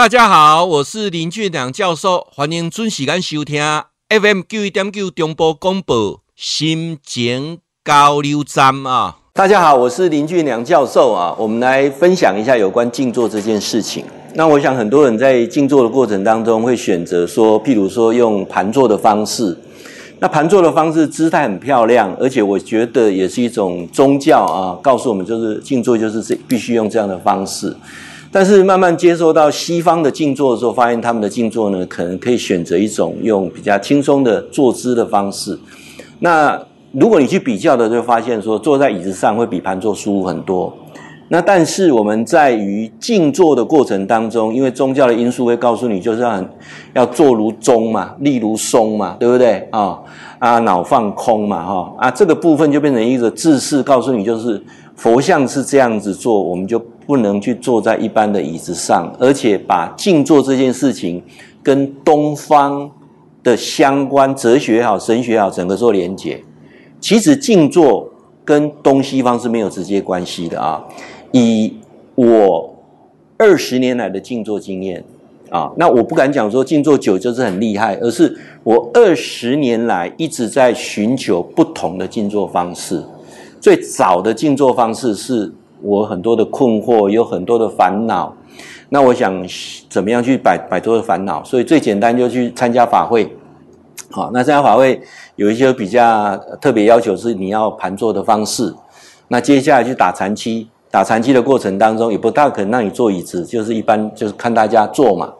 大家好，我是林俊良教授，欢迎准时间收听 FM 九一点九中波广播心情交流站啊。大家好，我是林俊良教授啊，我们来分享一下有关静坐这件事情。那我想很多人在静坐的过程当中会选择说，譬如说用盘坐的方式。那盘坐的方式姿态很漂亮，而且我觉得也是一种宗教啊，告诉我们就是静坐就是这必须用这样的方式。但是慢慢接受到西方的静坐的时候，发现他们的静坐呢，可能可以选择一种用比较轻松的坐姿的方式。那如果你去比较的，就发现说坐在椅子上会比盘坐舒服很多。那但是我们在于静坐的过程当中，因为宗教的因素会告诉你，就是要很要坐如钟嘛，立如松嘛，对不对啊？啊，脑放空嘛，哈啊，这个部分就变成一个姿势，告诉你就是佛像是这样子做，我们就。不能去坐在一般的椅子上，而且把静坐这件事情跟东方的相关哲学也好、神学也好，整个做连结。其实静坐跟东西方是没有直接关系的啊。以我二十年来的静坐经验啊，那我不敢讲说静坐久就是很厉害，而是我二十年来一直在寻求不同的静坐方式。最早的静坐方式是。我很多的困惑，有很多的烦恼，那我想怎么样去摆摆脱的烦恼？所以最简单就去参加法会，好，那参加法会有一些比较特别要求是你要盘坐的方式。那接下来去打禅七，打禅七的过程当中也不大可能让你坐椅子，就是一般就是看大家坐嘛。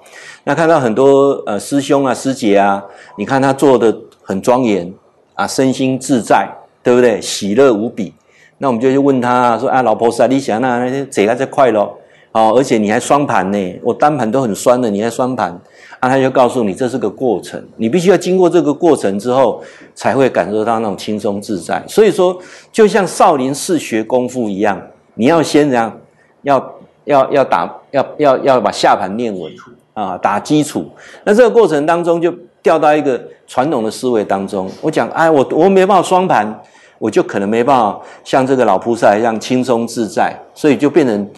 那看到很多呃师兄啊师姐啊，你看他坐的很庄严啊，身心自在，对不对？喜乐无比。那我们就去问他说：“啊，老婆子啊，你想那那些这个在快咯哦，而且你还双盘呢，我单盘都很酸的，你还双盘啊？”他就告诉你，这是个过程，你必须要经过这个过程之后，才会感受到那种轻松自在。所以说，就像少林寺学功夫一样，你要先这样，要要要打，要要要把下盘练稳啊，打基础。那这个过程当中，就掉到一个传统的思维当中。我讲，哎，我我没办法双盘。我就可能没办法像这个老菩萨一样轻松自在，所以就变成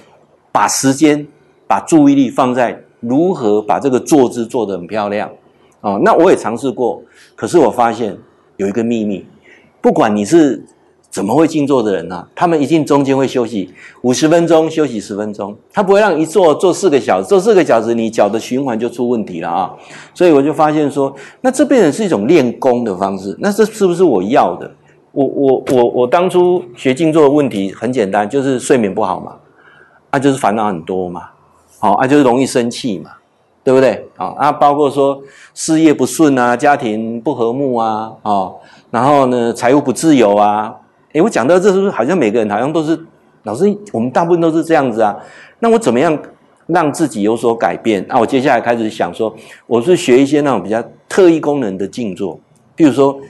把时间、把注意力放在如何把这个坐姿做得很漂亮哦。那我也尝试过，可是我发现有一个秘密，不管你是怎么会静坐的人啊，他们一定中间会休息五十分钟，休息十分钟，他不会让一坐坐四个小时，坐四个小时你脚的循环就出问题了啊。所以我就发现说，那这变成是一种练功的方式，那这是不是我要的？我我我我当初学静坐的问题很简单，就是睡眠不好嘛，啊就是烦恼很多嘛，好啊就是容易生气嘛，对不对？啊啊包括说事业不顺啊，家庭不和睦啊，啊然后呢财务不自由啊，诶我讲到这是不是好像每个人好像都是老师，我们大部分都是这样子啊？那我怎么样让自己有所改变？那我接下来开始想说，我是学一些那种比较特异功能的静坐，比如说。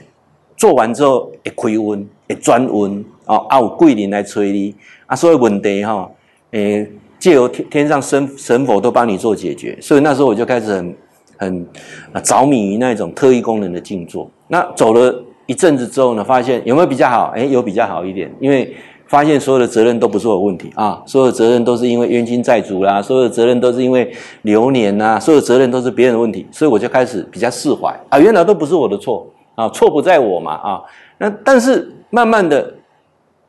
做完之后会开运，会转运，哦，啊有贵人来催你，啊，所有问题哈，诶，借由天天上神神佛都帮你做解决，所以那时候我就开始很很啊着迷于那种特异功能的静坐。那走了一阵子之后呢，发现有没有比较好？诶，有比较好一点，因为发现所有的责任都不是我问题啊，所有的责任都是因为冤亲债主啦，所有的责任都是因为流年呐，所有的责任都是别人的问题，所以我就开始比较释怀啊，原来都不是我的错。啊，错不在我嘛啊！那但是慢慢的，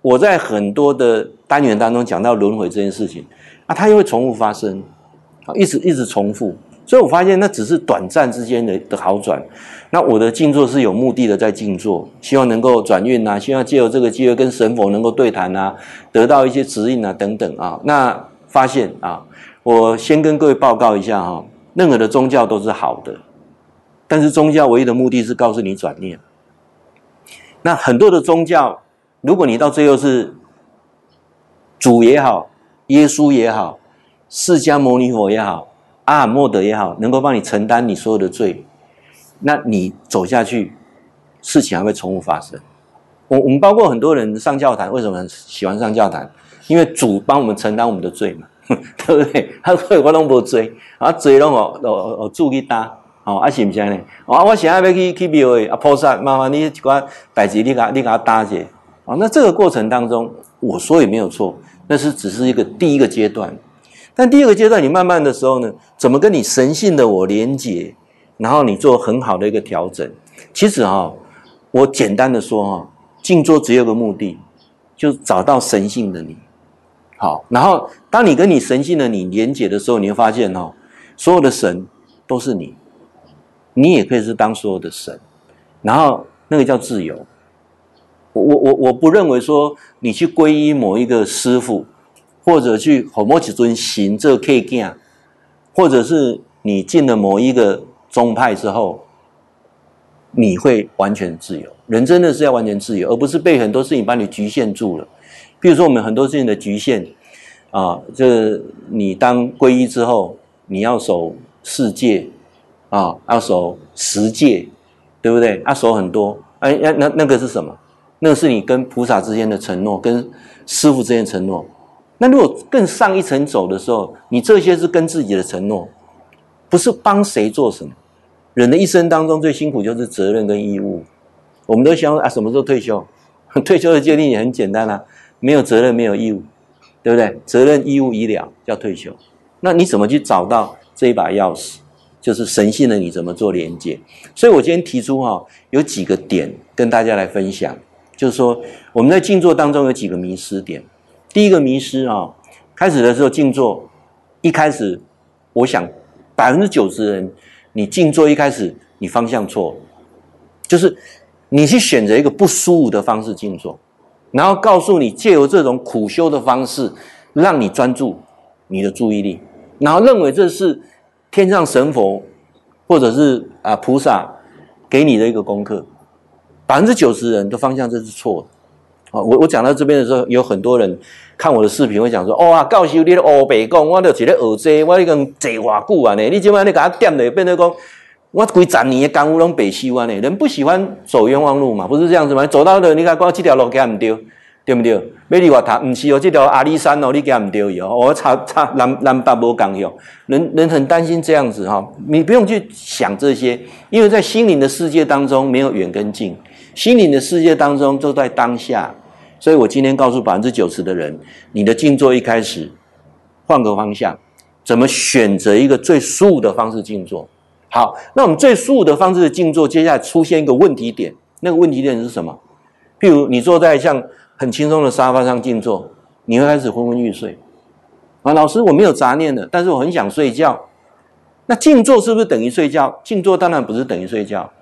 我在很多的单元当中讲到轮回这件事情啊，它又会重复发生，啊，一直一直重复，所以我发现那只是短暂之间的的好转。那我的静坐是有目的的在静坐，希望能够转运呐，希望借由这个机会跟神佛能够对谈呐，得到一些指引啊等等啊。那发现啊，我先跟各位报告一下哈，任何的宗教都是好的。但是宗教唯一的目的是告诉你转念。那很多的宗教，如果你到最后是主也好，耶稣也好，释迦牟尼佛也好，阿尔默德也好，能够帮你承担你所有的罪，那你走下去，事情还会重复发生。我我们包括很多人上教堂，为什么喜欢上教堂？因为主帮我们承担我们的罪嘛，对不对？他说我拢无罪，啊罪拢我我我主去担。哦，啊是毋是安尼？啊，我现在要去去庙诶，啊菩萨，麻烦你一寡代志，你甲你甲我担者。哦，那这个过程当中，我说也没有错，那是只是一个第一个阶段。但第二个阶段，你慢慢的时候呢，怎么跟你神性的我连接，然后你做很好的一个调整。其实哈，我简单的说哈，静坐只有个目的，就找到神性的你。好，然后当你跟你神性的你连接的时候，你会发现哈，所有的神都是你，你也可以是当所有的神，然后那个叫自由。我我我我不认为说你去皈依某一个师傅，或者去某某几尊行这个 K 见，或者是你进了某一个宗派之后，你会完全自由。人真的是要完全自由，而不是被很多事情把你局限住了。比如说我们很多事情的局限啊，这你当皈依之后，你要守四戒啊，要守十戒，对不对？要守很多，哎，那那那个是什么？那是你跟菩萨之间的承诺，跟师傅之间承诺。那如果更上一层走的时候，你这些是跟自己的承诺，不是帮谁做什么。人的一生当中最辛苦就是责任跟义务。我们都想啊，什么时候退休？退休的界定也很简单啊，没有责任，没有义务，对不对？责任、义务已了，叫退休。那你怎么去找到这一把钥匙？就是神性的你怎么做连接？所以我今天提出哈，有几个点跟大家来分享。就是说，我们在静坐当中有几个迷失点。第一个迷失啊，开始的时候静坐，一开始，我想百分之九十的人，你静坐一开始你方向错，就是你去选择一个不舒服的方式静坐，然后告诉你借由这种苦修的方式，让你专注你的注意力，然后认为这是天上神佛或者是啊菩萨给你的一个功课。百分之九十人的方向这是错的，啊，我我讲到这边的时候，有很多人看我的视频会讲说，哇，教授你的乌白讲，我就一个学这，我已经坐偌久啊呢，你今晚你给他点的变成讲，我几十年的功夫拢白修啊呢，人不喜欢走冤枉路嘛，不是这样子吗？走到的你看，光这条路给他唔丢，对不对？美丽华塔唔是哦，这条阿里山哦，你给他唔丢哦，我差差南南北无共样，人人很担心这样子哈，你不用去想这些，因为在心灵的世界当中没有远跟近。心灵的世界当中，就在当下，所以我今天告诉百分之九十的人，你的静坐一开始换个方向，怎么选择一个最舒服的方式静坐？好，那我们最舒服的方式静坐，接下来出现一个问题点，那个问题点是什么？譬如你坐在像很轻松的沙发上静坐，你会开始昏昏欲睡。啊，老师，我没有杂念的，但是我很想睡觉。那静坐是不是等于睡觉？静坐当然不是等于睡觉。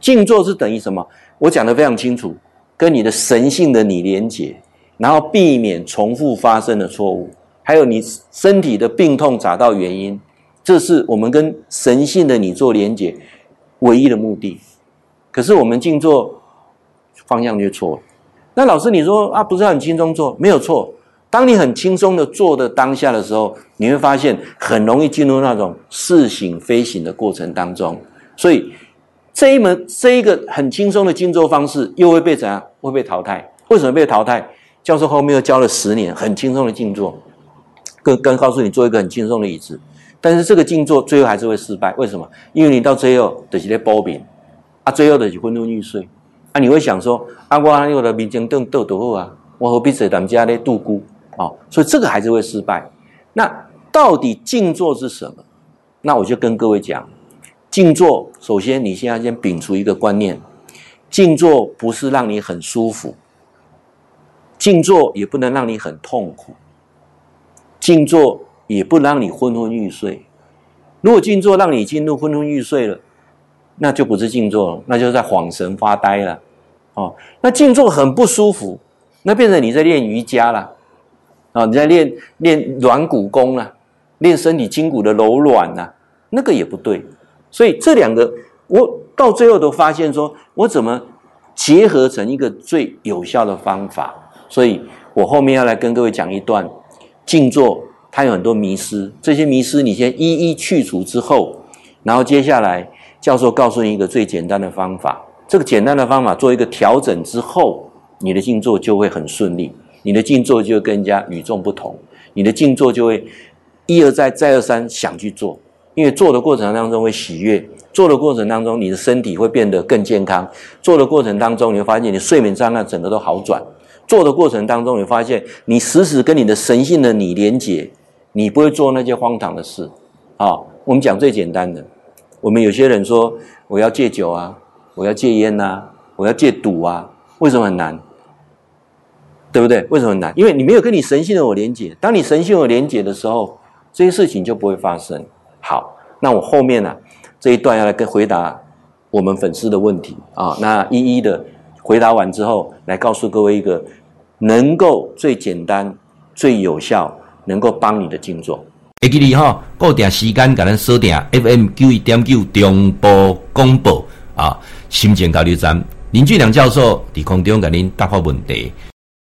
静坐是等于什么？我讲的非常清楚，跟你的神性的你连结，然后避免重复发生的错误，还有你身体的病痛找到原因，这是我们跟神性的你做连结唯一的目的。可是我们静坐方向就错了。那老师你说啊，不是很轻松做？没有错。当你很轻松的做的当下的时候，你会发现很容易进入那种似醒非醒的过程当中，所以。这一门这一个很轻松的静坐方式，又会被怎样？会被淘汰？为什么被淘汰？教授后面又教了十年很轻松的静坐，跟跟告诉你做一个很轻松的椅子，但是这个静坐最后还是会失败。为什么？因为你到最后就是在波饼啊，最后就是昏昏欲睡啊。你会想说啊，我我的明镜凳倒多好啊，我何必在咱们家里度孤啊？所以这个还是会失败。那到底静坐是什么？那我就跟各位讲。静坐，首先你现在先摒除一个观念，静坐不是让你很舒服，静坐也不能让你很痛苦，静坐也不让你昏昏欲睡。如果静坐让你进入昏昏欲睡了，那就不是静坐了，那就是在恍神发呆了。哦，那静坐很不舒服，那变成你在练瑜伽了，啊，你在练练软骨功了，练身体筋骨的柔软呐，那个也不对。所以这两个，我到最后都发现说，我怎么结合成一个最有效的方法？所以我后面要来跟各位讲一段静坐，它有很多迷思，这些迷思你先一一去除之后，然后接下来教授告诉你一个最简单的方法，这个简单的方法做一个调整之后，你的静坐就会很顺利，你的静坐就会跟人家与众不同，你的静坐就会一而再再而三想去做。因为做的过程当中会喜悦，做的过程当中你的身体会变得更健康，做的过程当中你会发现你睡眠障碍整个都好转，做的过程当中你发现你时时跟你的神性的你连结，你不会做那些荒唐的事。啊、哦，我们讲最简单的，我们有些人说我要戒酒啊，我要戒烟呐，我要戒赌啊，为什么很难？对不对？为什么很难？因为你没有跟你神性的我连结。当你神性有连结的时候，这些事情就不会发生。好，那我后面呢、啊、这一段要来跟回答我们粉丝的问题啊，那一一的回答完之后，来告诉各位一个能够最简单、最有效、能够帮你的静坐。会记你哈，固定时间给咱锁定 FM 九一点九中波广播啊，心情交流站林俊良教授伫空中给您答复问题。